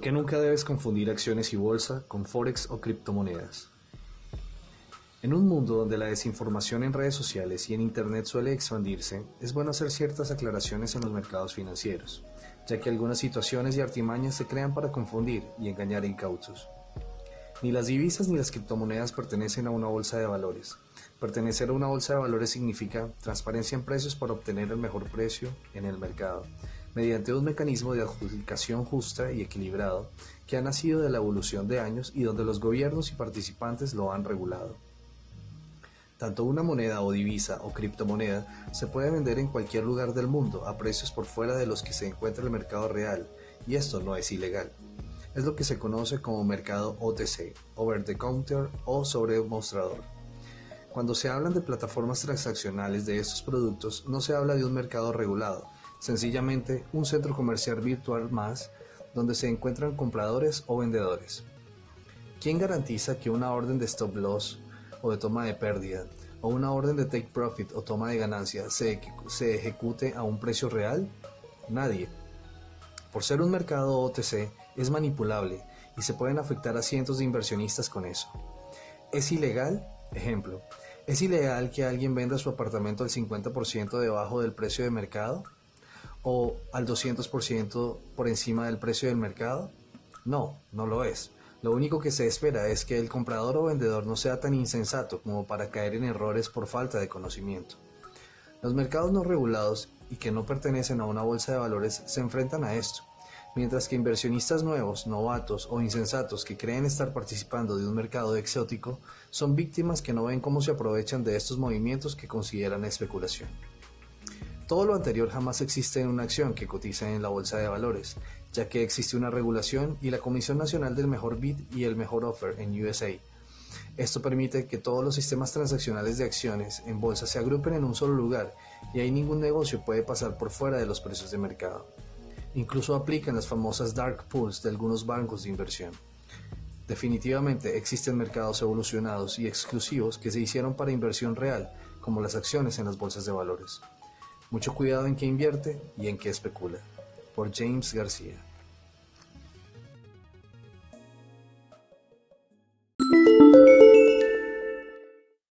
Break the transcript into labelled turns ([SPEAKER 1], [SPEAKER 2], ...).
[SPEAKER 1] qué nunca debes confundir acciones y bolsa con forex o criptomonedas? En un mundo donde la desinformación en redes sociales y en Internet suele expandirse, es bueno hacer ciertas aclaraciones en los mercados financieros, ya que algunas situaciones y artimañas se crean para confundir y engañar incautos. Ni las divisas ni las criptomonedas pertenecen a una bolsa de valores. Pertenecer a una bolsa de valores significa transparencia en precios para obtener el mejor precio en el mercado, mediante un mecanismo de adjudicación justa y equilibrado que ha nacido de la evolución de años y donde los gobiernos y participantes lo han regulado. Tanto una moneda o divisa o criptomoneda se puede vender en cualquier lugar del mundo a precios por fuera de los que se encuentra el mercado real, y esto no es ilegal. Es lo que se conoce como mercado OTC, over the counter o sobre mostrador. Cuando se hablan de plataformas transaccionales de estos productos, no se habla de un mercado regulado, sencillamente un centro comercial virtual más donde se encuentran compradores o vendedores. ¿Quién garantiza que una orden de stop loss o de toma de pérdida o una orden de take profit o toma de ganancia se, se ejecute a un precio real? Nadie. Por ser un mercado OTC es manipulable y se pueden afectar a cientos de inversionistas con eso. ¿Es ilegal? Ejemplo, ¿es ilegal que alguien venda su apartamento al 50% debajo del precio de mercado? O al 200% por encima del precio del mercado? No, no lo es. Lo único que se espera es que el comprador o vendedor no sea tan insensato como para caer en errores por falta de conocimiento. Los mercados no regulados y que no pertenecen a una bolsa de valores se enfrentan a esto, mientras que inversionistas nuevos, novatos o insensatos que creen estar participando de un mercado exótico son víctimas que no ven cómo se aprovechan de estos movimientos que consideran especulación. Todo lo anterior jamás existe en una acción que cotiza en la bolsa de valores, ya que existe una regulación y la Comisión Nacional del Mejor Bid y el Mejor Offer en USA. Esto permite que todos los sistemas transaccionales de acciones en bolsa se agrupen en un solo lugar y ahí ningún negocio puede pasar por fuera de los precios de mercado. Incluso aplican las famosas dark pools de algunos bancos de inversión. Definitivamente existen mercados evolucionados y exclusivos que se hicieron para inversión real, como las acciones en las bolsas de valores. Mucho cuidado en qué invierte y en qué especula. Por James García.